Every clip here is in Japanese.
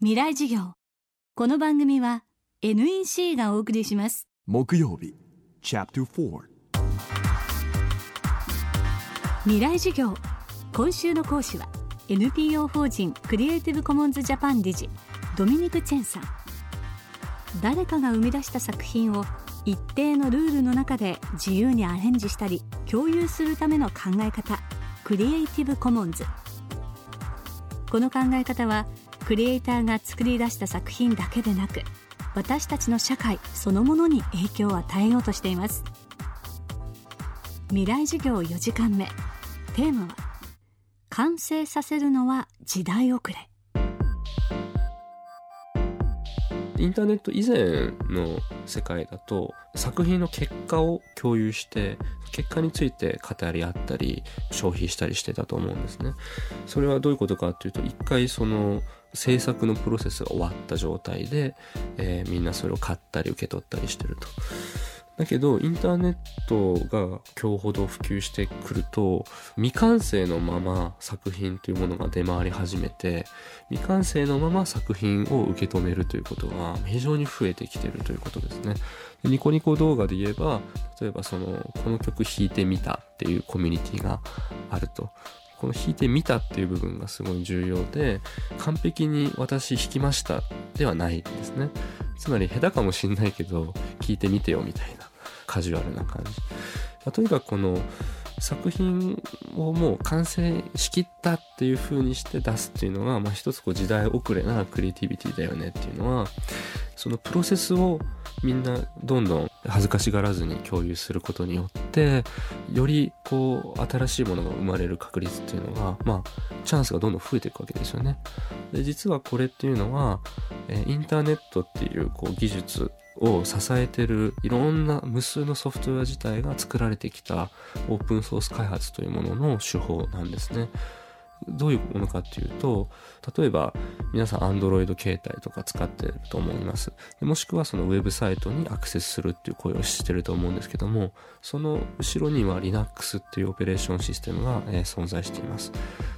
未来授業。この番組は NEC がお送りします。木曜日 Chapter 4未来授業。今週の講師は NPO 法人クリエイティブコモンズジャパン理事ドミニク・チェンさん。誰かが生み出した作品を一定のルールの中で自由にアレンジしたり共有するための考え方クリエイティブコモンズ。この考え方はクリエイターが作り出した作品だけでなく私たちの社会そのものに影響を与えようとしています。未来授業4時間目。テーマは完成させるのは時代遅れ。インターネット以前の世界だと作品の結果を共有して結果について語り合ったり消費したりしてたと思うんですね。それはどういうことかっていうと一回その制作のプロセスが終わった状態で、えー、みんなそれを買ったり受け取ったりしてると。だけど、インターネットが今日ほど普及してくると、未完成のまま作品というものが出回り始めて、未完成のまま作品を受け止めるということが非常に増えてきてるということですね。ニコニコ動画で言えば、例えばその、この曲弾いてみたっていうコミュニティがあると。この弾いてみたっていう部分がすごい重要で、完璧に私弾きましたではないですね。つまり下手かもしんないけど、聞いてみてよみたいなカジュアルな感じ。まあ、とにかくこの作品をもう完成しきったっていう風にして出すっていうのが、まあ一つこう時代遅れなクリエイティビティだよねっていうのは、そのプロセスをみんなどんどん恥ずかしがらずに共有することによってよりこう新しいものが生まれる確率っていうのがまあチャンスがどんどん増えていくわけですよねで実はこれっていうのは、えインターネットっていうこう技術を支えてるいろんな無数のソフトウェア自体が作られてきたオープンソース開発というものの手法なんですね。どういうものかっていうと、例えば皆さん Android 携帯とか使ってると思います。もしくはそのウェブサイトにアクセスするっていう声をしてると思うんですけども、その後ろには Linux っていうオペレーションシステムが、え、存在しています。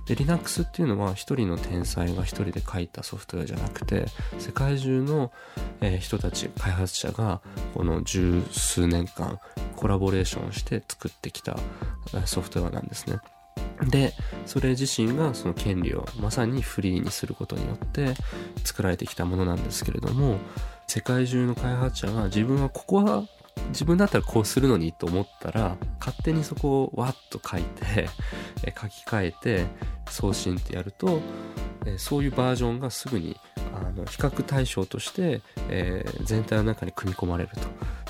で、Linux っていうのは一人の天才が一人で書いたソフトウェアじゃなくて、世界中の、え、人たち、開発者がこの十数年間コラボレーションして作ってきたソフトウェアなんですね。で、それ自身がその権利をまさにフリーにすることによって作られてきたものなんですけれども、世界中の開発者が自分はここは自分だったらこうするのにと思ったら、勝手にそこをわっと書いて、書き換えて送信ってやると、そういうバージョンがすぐにあの比較対象として、えー、全体の中に組み込まれると。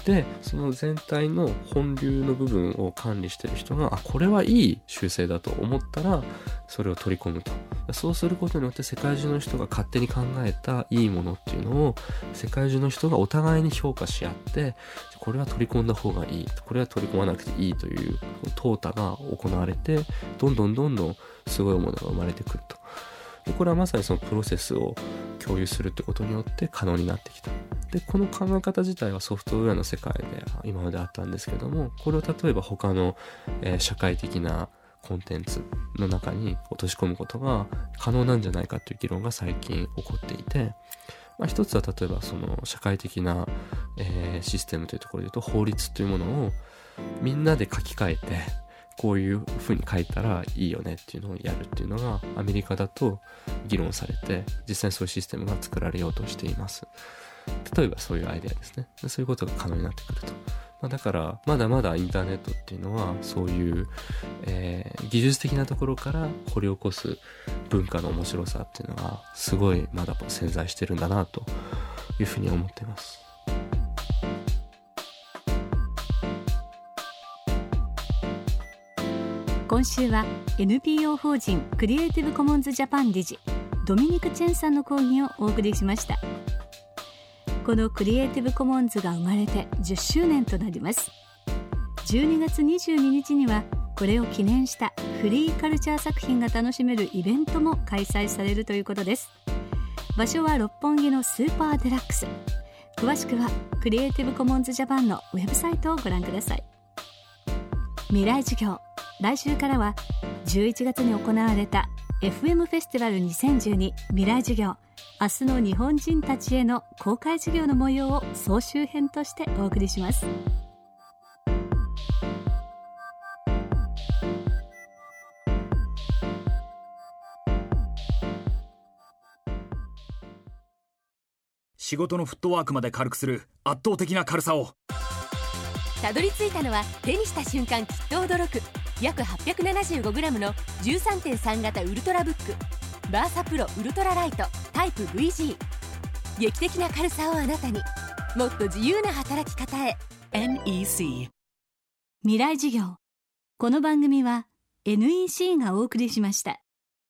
で、その全体の本流の部分を管理してる人が、あ、これはいい修正だと思ったら、それを取り込むと。そうすることによって世界中の人が勝手に考えたいいものっていうのを、世界中の人がお互いに評価し合って、これは取り込んだ方がいい。これは取り込まなくていいという、淘汰が行われて、どんどんどんどんすごいものが生まれてくると。これはまさにそのプロセスを共有するってことによって可能になってきた。で、この考え方自体はソフトウェアの世界で今まであったんですけども、これを例えば他の、えー、社会的なコンテンツの中に落とし込むことが可能なんじゃないかという議論が最近起こっていて、まあ、一つは例えばその社会的な、えー、システムというところで言うと法律というものをみんなで書き換えてこういう風に書いたらいいよねっていうのをやるっていうのがアメリカだと議論されて実際にそういうシステムが作られようとしています。例えばそういうアイデアですね。そういうことが可能になってくると。まあ、だから、まだまだインターネットっていうのは、そういう、えー、技術的なところから掘り起こす文化の面白さっていうのが、すごいまだ潜在してるんだな、というふうに思っています。今週は NPO 法人クリエイティブコモンズジャパン理事ドミニク・チェンさんの講義をお送りしました。このクリエイティブコモンズが生まれて10周年となります。12月22日にはこれを記念したフリーカルチャー作品が楽しめるイベントも開催されるということです。場所は六本木のスーパーデラックス。詳しくはクリエイティブコモンズジャパンのウェブサイトをご覧ください。未来授業。来週からは11月に行われた FM フェスティバル2012未来授業明日の日本人たちへの公開授業の模様を総集編としてお送りします。仕事のフットワークまで軽くする圧倒的な軽さを。たどり着いたのは手にした瞬間きっと驚く約 875g の13.3型ウルトラブックバーサプロウルトラライトタイプ VG 劇的な軽さをあなたに。もっと自由な働き方へ。NEC 未来事業。この番組は NEC がお送りしました。